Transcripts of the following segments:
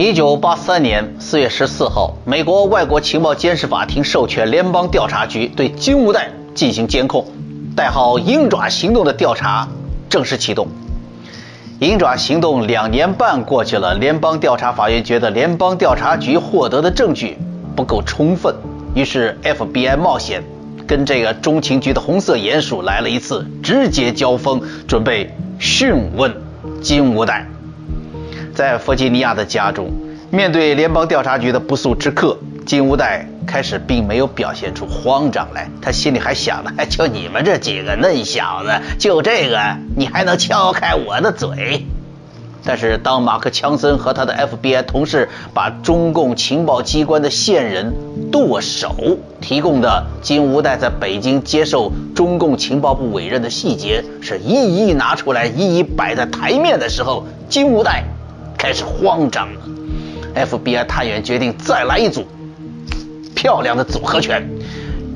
一九八三年四月十四号，美国外国情报监视法庭授权联邦调查局对金无代进行监控，代号“鹰爪行动”的调查正式启动。鹰爪行动两年半过去了，联邦调查法院觉得联邦调查局获得的证据不够充分，于是 FBI 冒险跟这个中情局的红色鼹鼠来了一次直接交锋，准备讯问金无代。在弗吉尼亚的家中，面对联邦调查局的不速之客，金无代开始并没有表现出慌张来。他心里还想呢：“就你们这几个嫩小子，就这个你还能敲开我的嘴？”但是，当马克·强森和他的 FBI 同事把中共情报机关的线人剁手提供的金无代在北京接受中共情报部委任的细节是一一拿出来，一一摆在台面的时候，金无代。开始慌张了，FBI 探员决定再来一组，漂亮的组合拳。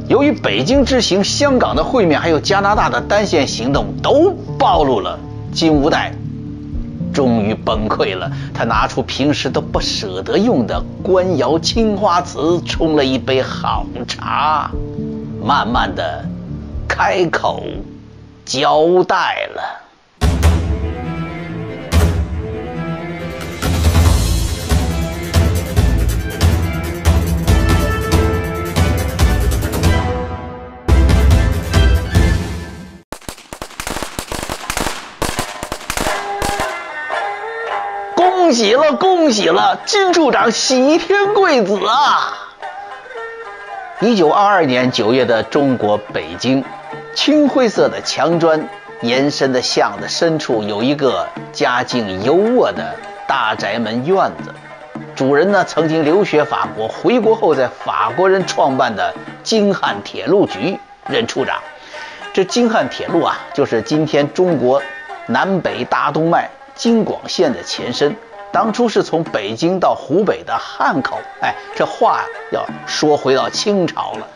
由于北京之行、香港的会面，还有加拿大的单线行动，都暴露了金无代，终于崩溃了。他拿出平时都不舍得用的官窑青花瓷，冲了一杯好茶，慢慢的开口交代了。喜了，恭喜了，金处长喜天贵子啊！一九二二年九月的中国北京，青灰色的墙砖延伸的巷子深处有一个家境优渥的大宅门院子，主人呢曾经留学法国，回国后在法国人创办的京汉铁路局任处长。这京汉铁路啊，就是今天中国南北大动脉京广线的前身。当初是从北京到湖北的汉口，哎，这话要说回到清朝了。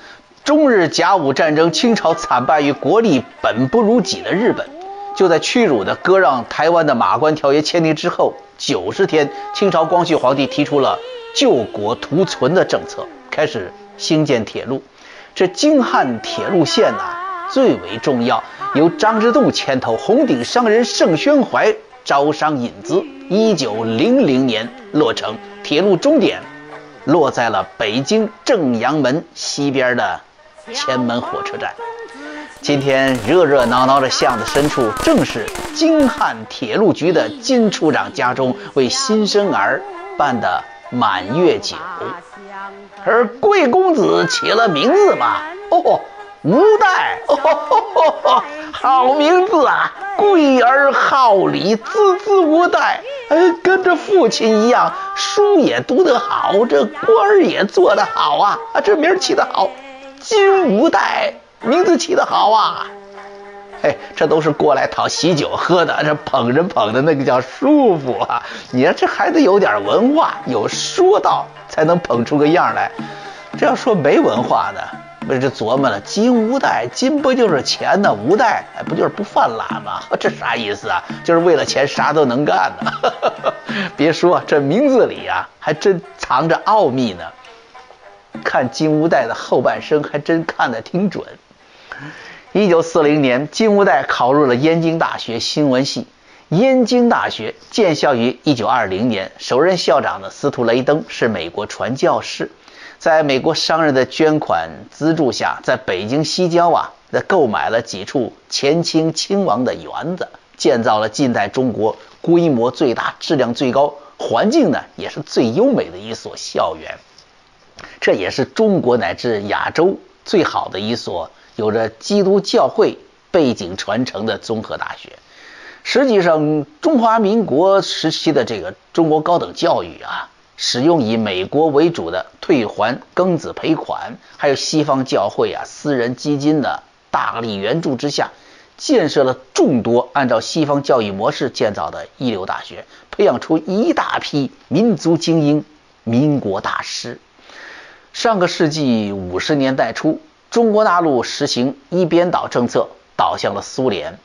中日甲午战争，清朝惨败于国力本不如己的日本，就在屈辱的割让台湾的马关条约签订之后九十天，清朝光绪皇帝提出了救国图存的政策，开始兴建铁路。这京汉铁路线呐，最为重要，由张之洞牵头，红顶商人盛宣怀招商引资。一九零零年落成，铁路终点落在了北京正阳门西边的前门火车站。今天热热闹闹的巷子深处，正是京汉铁路局的金处长家中为新生儿办的满月酒。而贵公子起了名字嘛，哦，吴代，哦，好名字啊！贵而好礼，孜孜无代。哎，跟着父亲一样，书也读得好，这官儿也做得好啊！啊，这名起得好，金无代，名字起得好啊！嘿，这都是过来讨喜酒喝的，这捧人捧的那个叫舒服啊！你看这孩子有点文化，有说道，才能捧出个样来。这要说没文化的。不是琢磨了，金无代，金不就是钱呢？无代，不就是不犯懒吗？这啥意思啊？就是为了钱啥都能干呢。别说这名字里啊，还真藏着奥秘呢。看金无代的后半生，还真看得挺准。一九四零年，金无代考入了燕京大学新闻系。燕京大学建校于一九二零年，首任校长的司徒雷登是美国传教士。在美国商人的捐款资助下，在北京西郊啊，那购买了几处前清亲王的园子，建造了近代中国规模最大、质量最高、环境呢也是最优美的一所校园。这也是中国乃至亚洲最好的一所有着基督教会背景传承的综合大学。实际上，中华民国时期的这个中国高等教育啊。使用以美国为主的退还庚子赔款，还有西方教会啊、私人基金的大力援助之下，建设了众多按照西方教育模式建造的一流大学，培养出一大批民族精英、民国大师。上个世纪五十年代初，中国大陆实行一边倒政策，倒向了苏联，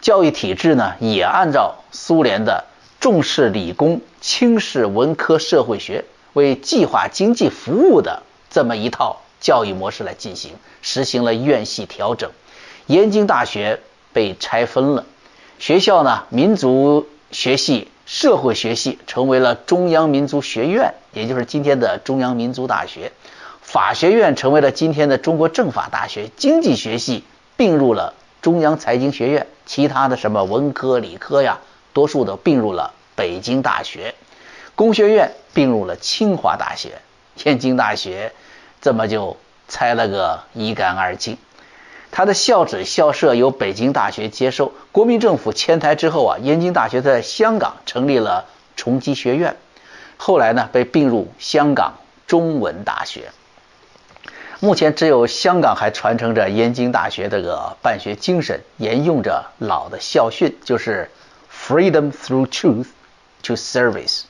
教育体制呢也按照苏联的。重视理工、轻视文科社会学，为计划经济服务的这么一套教育模式来进行，实行了院系调整。燕京大学被拆分了，学校呢，民族学系、社会学系成为了中央民族学院，也就是今天的中央民族大学。法学院成为了今天的中国政法大学，经济学系并入了中央财经学院，其他的什么文科、理科呀，多数都并入了北京大学，工学院并入了清华大学，天津大学这么就拆了个一干二净。他的校址、校舍由北京大学接收。国民政府迁台之后啊，燕京大学在香港成立了崇基学院，后来呢被并入香港中文大学。目前只有香港还传承着燕京大学这个办学精神，沿用着老的校训，就是 “freedom through truth to service”，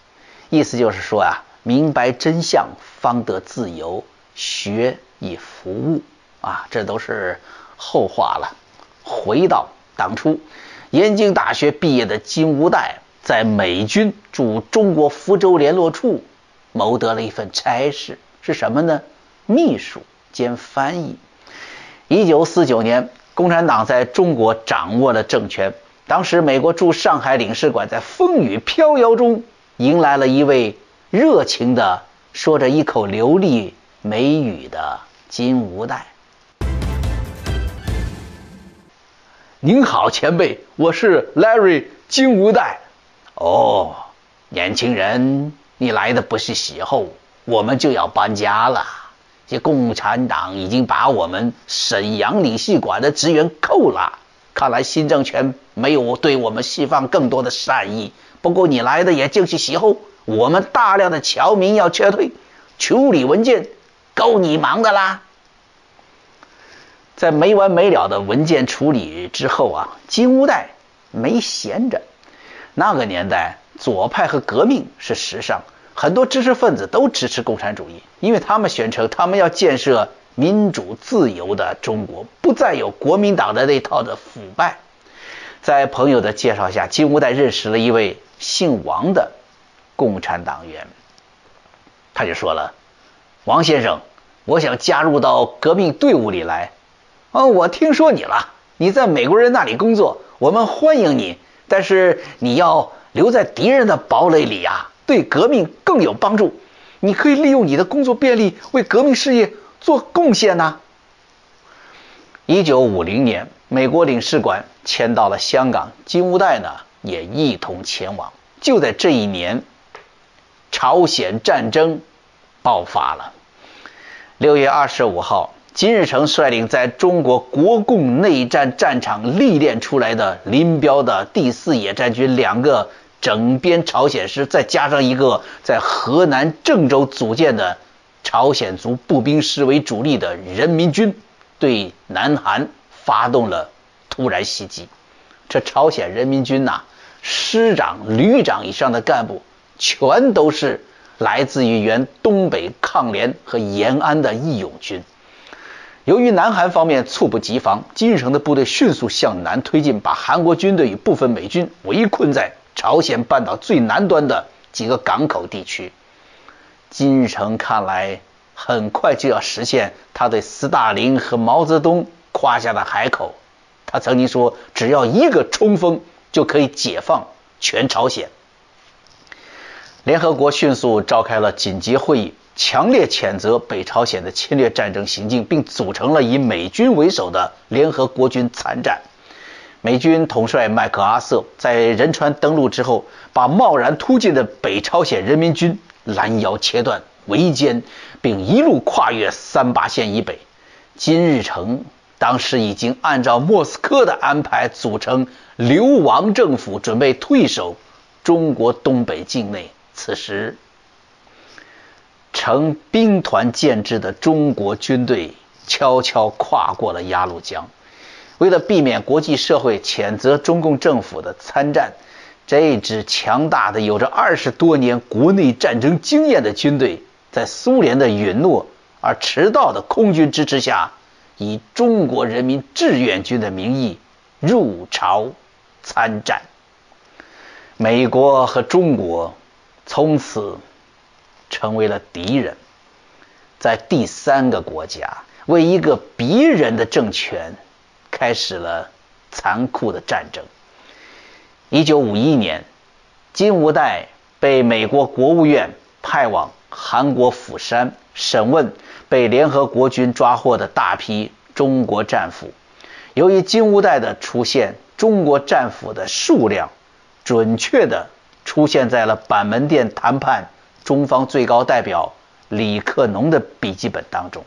意思就是说啊，明白真相方得自由，学以服务啊，这都是后话了。回到当初，燕京大学毕业的金无代，在美军驻中国福州联络处谋得了一份差事，是什么呢？秘书。兼翻译。一九四九年，共产党在中国掌握了政权。当时，美国驻上海领事馆在风雨飘摇中迎来了一位热情的、说着一口流利美语的金无代。您好，前辈，我是 Larry 金无代。哦，年轻人，你来的不是时候，我们就要搬家了。这共产党已经把我们沈阳领事馆的职员扣了，看来新政权没有对我们释放更多的善意。不过你来的也正是时候，我们大量的侨民要撤退，处理文件够你忙的啦。在没完没了的文件处理之后啊，金乌代没闲着。那个年代，左派和革命是时尚。很多知识分子都支持共产主义，因为他们宣称他们要建设民主自由的中国，不再有国民党的那套的腐败。在朋友的介绍下，金无代认识了一位姓王的共产党员，他就说了：“王先生，我想加入到革命队伍里来。哦，我听说你了，你在美国人那里工作，我们欢迎你，但是你要留在敌人的堡垒里呀。”对革命更有帮助，你可以利用你的工作便利为革命事业做贡献呢。一九五零年，美国领事馆迁到了香港，金无代呢也一同前往。就在这一年，朝鲜战争爆发了。六月二十五号，金日成率领在中国国共内战战场历练出来的林彪的第四野战军两个。整编朝鲜师，再加上一个在河南郑州组建的朝鲜族步兵师为主力的人民军，对南韩发动了突然袭击。这朝鲜人民军呐，师长、旅长以上的干部全都是来自于原东北抗联和延安的义勇军。由于南韩方面猝不及防，金日成的部队迅速向南推进，把韩国军队与部分美军围困在。朝鲜半岛最南端的几个港口地区，金日成看来很快就要实现他对斯大林和毛泽东夸下的海口。他曾经说：“只要一个冲锋，就可以解放全朝鲜。”联合国迅速召开了紧急会议，强烈谴责北朝鲜的侵略战争行径，并组成了以美军为首的联合国军参战。美军统帅麦克阿瑟在仁川登陆之后，把贸然突进的北朝鲜人民军拦腰切断、围歼，并一路跨越三八线以北。金日成当时已经按照莫斯科的安排组成流亡政府，准备退守中国东北境内。此时，成兵团建制的中国军队悄悄跨过了鸭绿江。为了避免国际社会谴责中共政府的参战，这支强大的、有着二十多年国内战争经验的军队，在苏联的允诺而迟到的空军支持下，以中国人民志愿军的名义入朝参战。美国和中国从此成为了敌人，在第三个国家为一个敌人的政权开始了残酷的战争。一九五一年，金无代被美国国务院派往韩国釜山审问被联合国军抓获的大批中国战俘。由于金无代的出现，中国战俘的数量。准确地出现在了板门店谈判中方最高代表李克农的笔记本当中。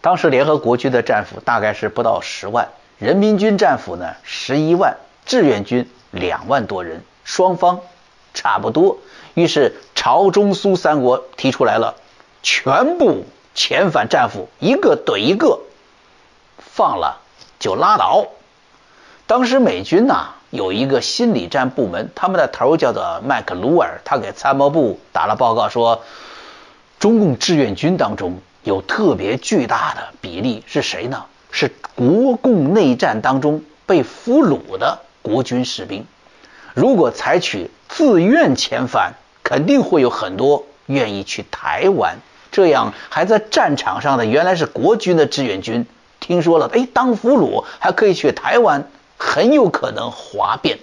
当时联合国军的战俘大概是不到十万，人民军战俘呢十一万，志愿军两万多人，双方差不多。于是朝中苏三国提出来了，全部遣返战俘，一个怼一个，放了就拉倒。当时美军呐。有一个心理战部门，他们的头叫做麦克卢尔，他给参谋部打了报告说，中共志愿军当中有特别巨大的比例是谁呢？是国共内战当中被俘虏的国军士兵。如果采取自愿遣返，肯定会有很多愿意去台湾。这样还在战场上的原来是国军的志愿军，听说了，哎，当俘虏还可以去台湾。很有可能哗变。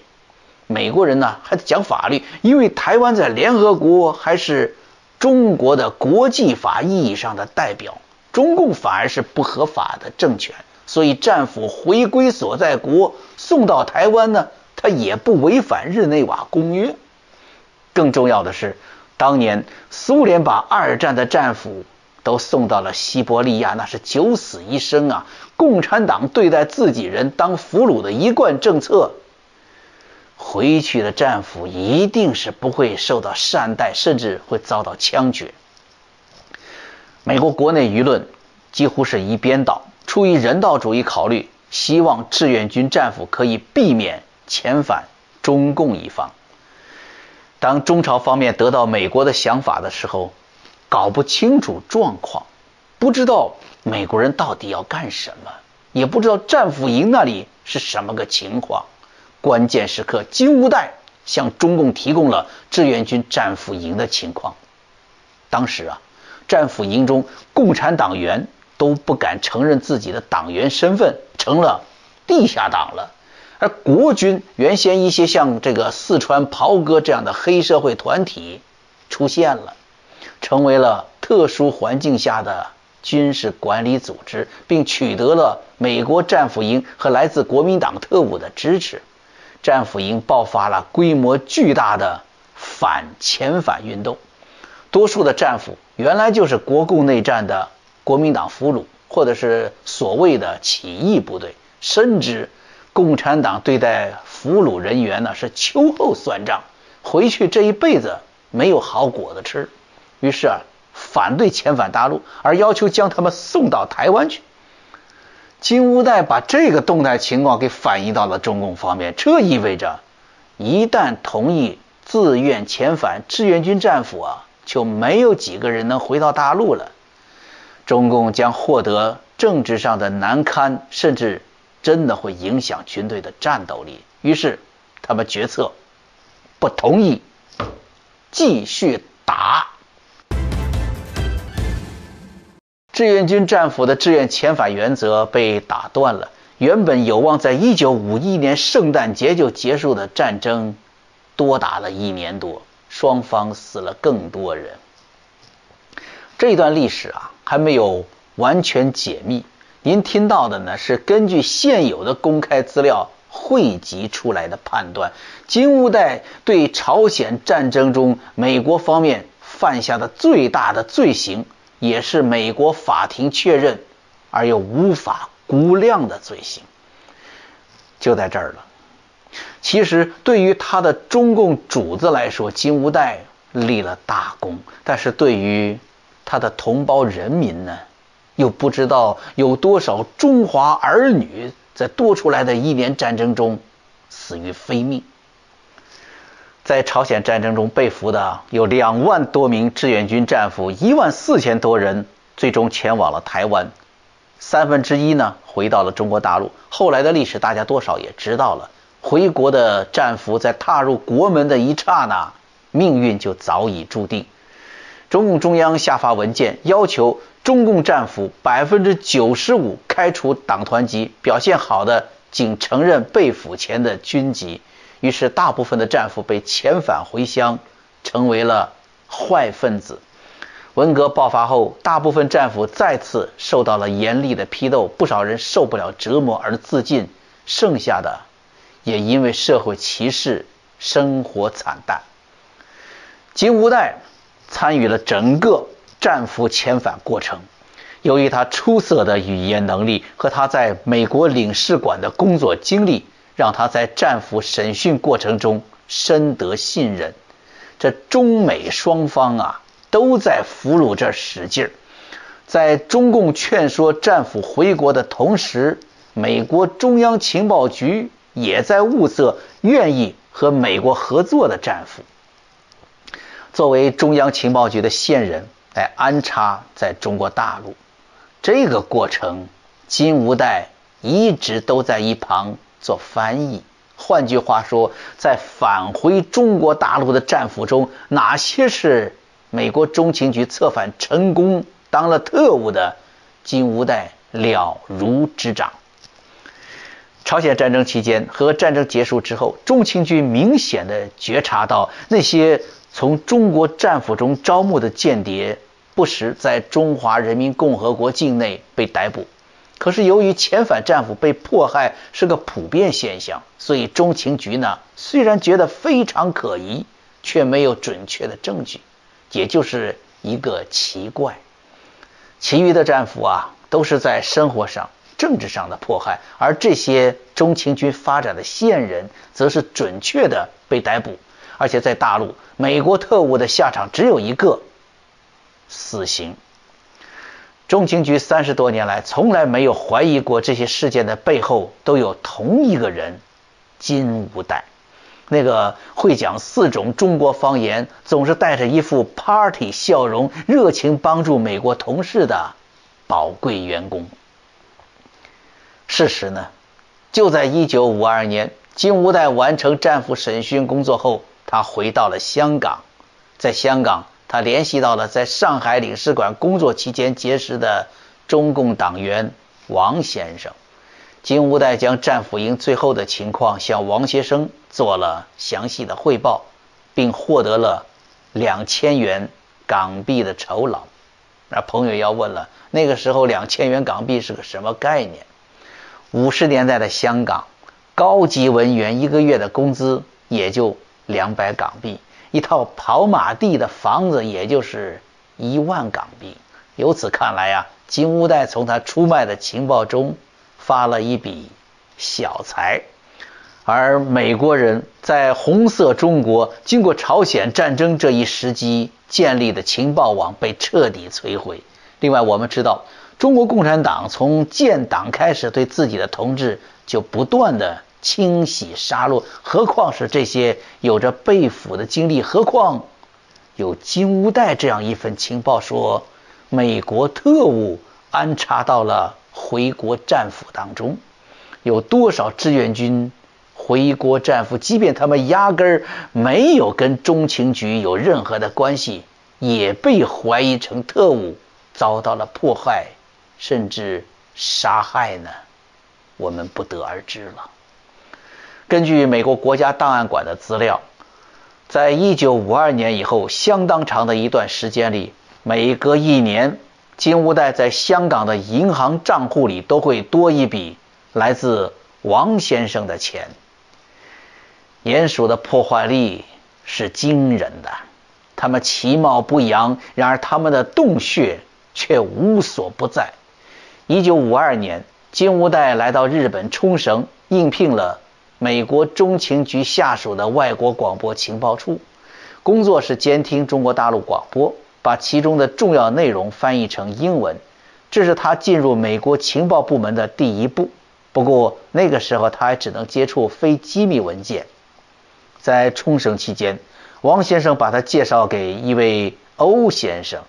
美国人呢还讲法律，因为台湾在联合国还是中国的国际法意义上的代表，中共反而是不合法的政权，所以战俘回归所在国送到台湾呢，他也不违反日内瓦公约。更重要的是，当年苏联把二战的战俘。都送到了西伯利亚，那是九死一生啊！共产党对待自己人当俘虏的一贯政策，回去的战俘一定是不会受到善待，甚至会遭到枪决。美国国内舆论几乎是一边倒，出于人道主义考虑，希望志愿军战俘可以避免遣返中共一方。当中朝方面得到美国的想法的时候，搞不清楚状况，不知道美国人到底要干什么，也不知道战俘营那里是什么个情况。关键时刻，金无代向中共提供了志愿军战俘营的情况。当时啊，战俘营中共产党员都不敢承认自己的党员身份，成了地下党了。而国军原先一些像这个四川袍哥这样的黑社会团体出现了。成为了特殊环境下的军事管理组织，并取得了美国战俘营和来自国民党特务的支持。战俘营爆发了规模巨大的反遣返运动。多数的战俘原来就是国共内战的国民党俘虏，或者是所谓的起义部队。深知共产党对待俘虏人员呢是秋后算账，回去这一辈子没有好果子吃。于是啊，反对遣返大陆，而要求将他们送到台湾去。金无代把这个动态情况给反映到了中共方面，这意味着，一旦同意自愿遣返志愿军战俘啊，就没有几个人能回到大陆了。中共将获得政治上的难堪，甚至真的会影响军队的战斗力。于是，他们决策不同意继续打。志愿军战俘的志愿遣返原则被打断了，原本有望在一九五一年圣诞节就结束的战争，多打了一年多，双方死了更多人。这段历史啊还没有完全解密，您听到的呢是根据现有的公开资料汇集出来的判断。金无代对朝鲜战争中美国方面犯下的最大的罪行。也是美国法庭确认而又无法估量的罪行，就在这儿了。其实对于他的中共主子来说，金无代立了大功；但是对于他的同胞人民呢，又不知道有多少中华儿女在多出来的一年战争中死于非命。在朝鲜战争中被俘的有两万多名志愿军战俘，一万四千多人最终前往了台湾，三分之一呢回到了中国大陆。后来的历史大家多少也知道了，回国的战俘在踏入国门的一刹那，命运就早已注定。中共中央下发文件，要求中共战俘百分之九十五开除党团籍，表现好的仅承认被俘前的军籍。于是，大部分的战俘被遣返回乡，成为了坏分子。文革爆发后，大部分战俘再次受到了严厉的批斗，不少人受不了折磨而自尽，剩下的。也因为社会歧视，生活惨淡。金无代参与了整个战俘遣返过程，由于他出色的语言能力和他在美国领事馆的工作经历，让他在战俘审讯过程中深得信任。这中美双方啊，都在俘虏这使劲儿。在中共劝说战俘回国的同时，美国中央情报局。也在物色愿意和美国合作的战俘，作为中央情报局的线人来安插在中国大陆。这个过程，金无代一直都在一旁做翻译。换句话说，在返回中国大陆的战俘中，哪些是美国中情局策反成功当了特务的，金无代了如指掌。朝鲜战争期间和战争结束之后，中情局明显的觉察到那些从中国战俘中招募的间谍不时在中华人民共和国境内被逮捕。可是由于遣返战俘被迫害是个普遍现象，所以中情局呢虽然觉得非常可疑，却没有准确的证据，也就是一个奇怪。其余的战俘啊都是在生活上。政治上的迫害，而这些中情局发展的线人，则是准确的被逮捕，而且在大陆，美国特务的下场只有一个：死刑。中情局三十多年来，从来没有怀疑过这些事件的背后都有同一个人——金无代，那个会讲四种中国方言，总是带着一副 party 笑容，热情帮助美国同事的宝贵员工。事实呢，就在一九五二年，金无代完成战俘审讯工作后，他回到了香港。在香港，他联系到了在上海领事馆工作期间结识的中共党员王先生。金无代将战俘营最后的情况向王先生做了详细的汇报，并获得了两千元港币的酬劳。那朋友要问了，那个时候两千元港币是个什么概念？五十年代的香港，高级文员一个月的工资也就两百港币，一套跑马地的房子也就是一万港币。由此看来啊，金无代从他出卖的情报中发了一笔小财，而美国人在红色中国经过朝鲜战争这一时机建立的情报网被彻底摧毁。另外，我们知道。中国共产党从建党开始，对自己的同志就不断的清洗杀戮，何况是这些有着被俘的经历？何况有金乌带这样一份情报，说美国特务安插到了回国战俘当中，有多少志愿军回国战俘，即便他们压根儿没有跟中情局有任何的关系，也被怀疑成特务，遭到了迫害。甚至杀害呢？我们不得而知了。根据美国国家档案馆的资料，在一九五二年以后相当长的一段时间里，每隔一年，金无代在香港的银行账户里都会多一笔来自王先生的钱。鼹鼠的破坏力是惊人的，它们其貌不扬，然而它们的洞穴却无所不在。一九五二年，金无代来到日本冲绳，应聘了美国中情局下属的外国广播情报处，工作是监听中国大陆广播，把其中的重要内容翻译成英文。这是他进入美国情报部门的第一步。不过那个时候他还只能接触非机密文件。在冲绳期间，王先生把他介绍给一位欧先生，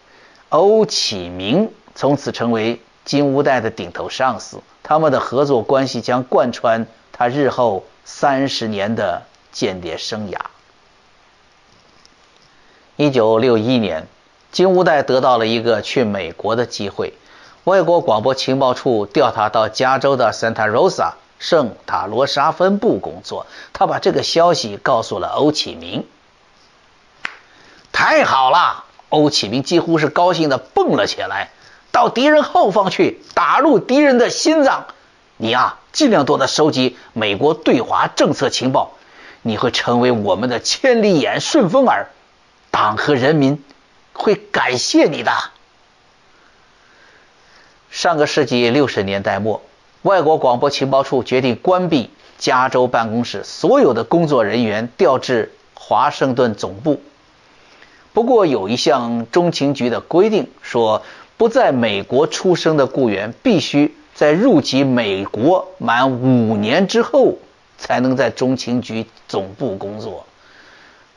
欧启明，从此成为。金无代的顶头上司，他们的合作关系将贯穿他日后三十年的间谍生涯。一九六一年，金乌代得到了一个去美国的机会，外国广播情报处调他到加州的 Santa Rosa 圣塔罗莎分部工作。他把这个消息告诉了欧启明。太好了！欧启明几乎是高兴的蹦了起来。到敌人后方去，打入敌人的心脏。你呀，尽量多的收集美国对华政策情报，你会成为我们的千里眼、顺风耳。党和人民会感谢你的。上个世纪六十年代末，外国广播情报处决定关闭加州办公室，所有的工作人员调至华盛顿总部。不过有一项中情局的规定，说不在美国出生的雇员必须在入籍美国满五年之后，才能在中情局总部工作。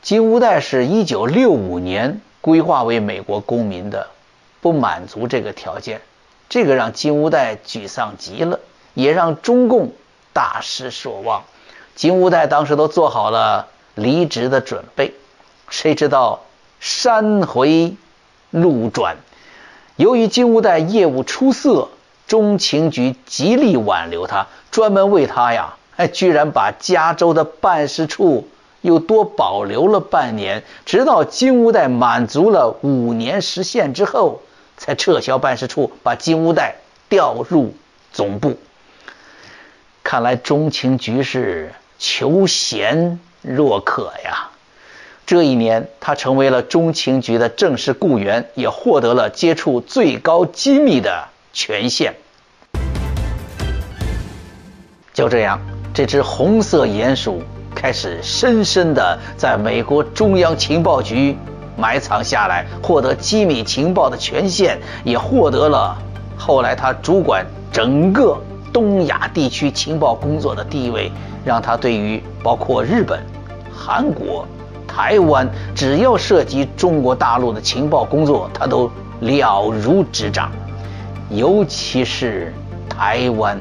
金乌代是一九六五年规划为美国公民的，不满足这个条件，这个让金乌代沮丧极了，也让中共大失所望。金乌代当时都做好了离职的准备，谁知道山回路转，由于金乌代业务出色，中情局极力挽留他，专门为他呀，还居然把加州的办事处。又多保留了半年，直到金乌代满足了五年时限之后，才撤销办事处，把金乌代调入总部。看来中情局是求贤若渴呀。这一年，他成为了中情局的正式雇员，也获得了接触最高机密的权限。就这样，这只红色鼹鼠。开始深深地在美国中央情报局埋藏下来，获得机密情报的权限，也获得了后来他主管整个东亚地区情报工作的地位，让他对于包括日本、韩国、台湾，只要涉及中国大陆的情报工作，他都了如指掌。尤其是台湾，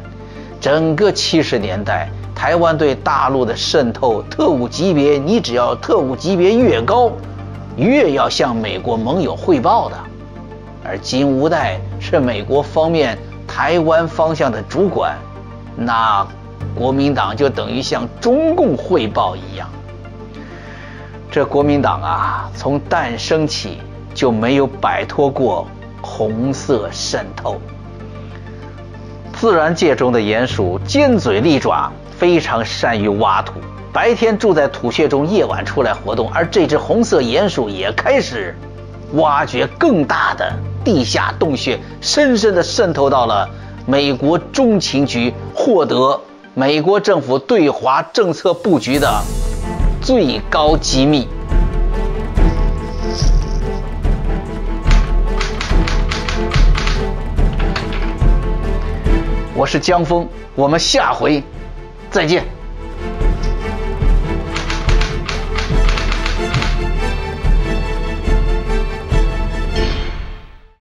整个七十年代。台湾对大陆的渗透，特务级别，你只要特务级别越高，越要向美国盟友汇报的。而金无代是美国方面台湾方向的主管，那国民党就等于向中共汇报一样。这国民党啊，从诞生起就没有摆脱过红色渗透。自然界中的鼹鼠，尖嘴利爪。非常善于挖土，白天住在土穴中，夜晚出来活动。而这只红色鼹鼠也开始挖掘更大的地下洞穴，深深地渗透到了美国中情局，获得美国政府对华政策布局的最高机密。我是江峰，我们下回。再见。